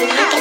Ready,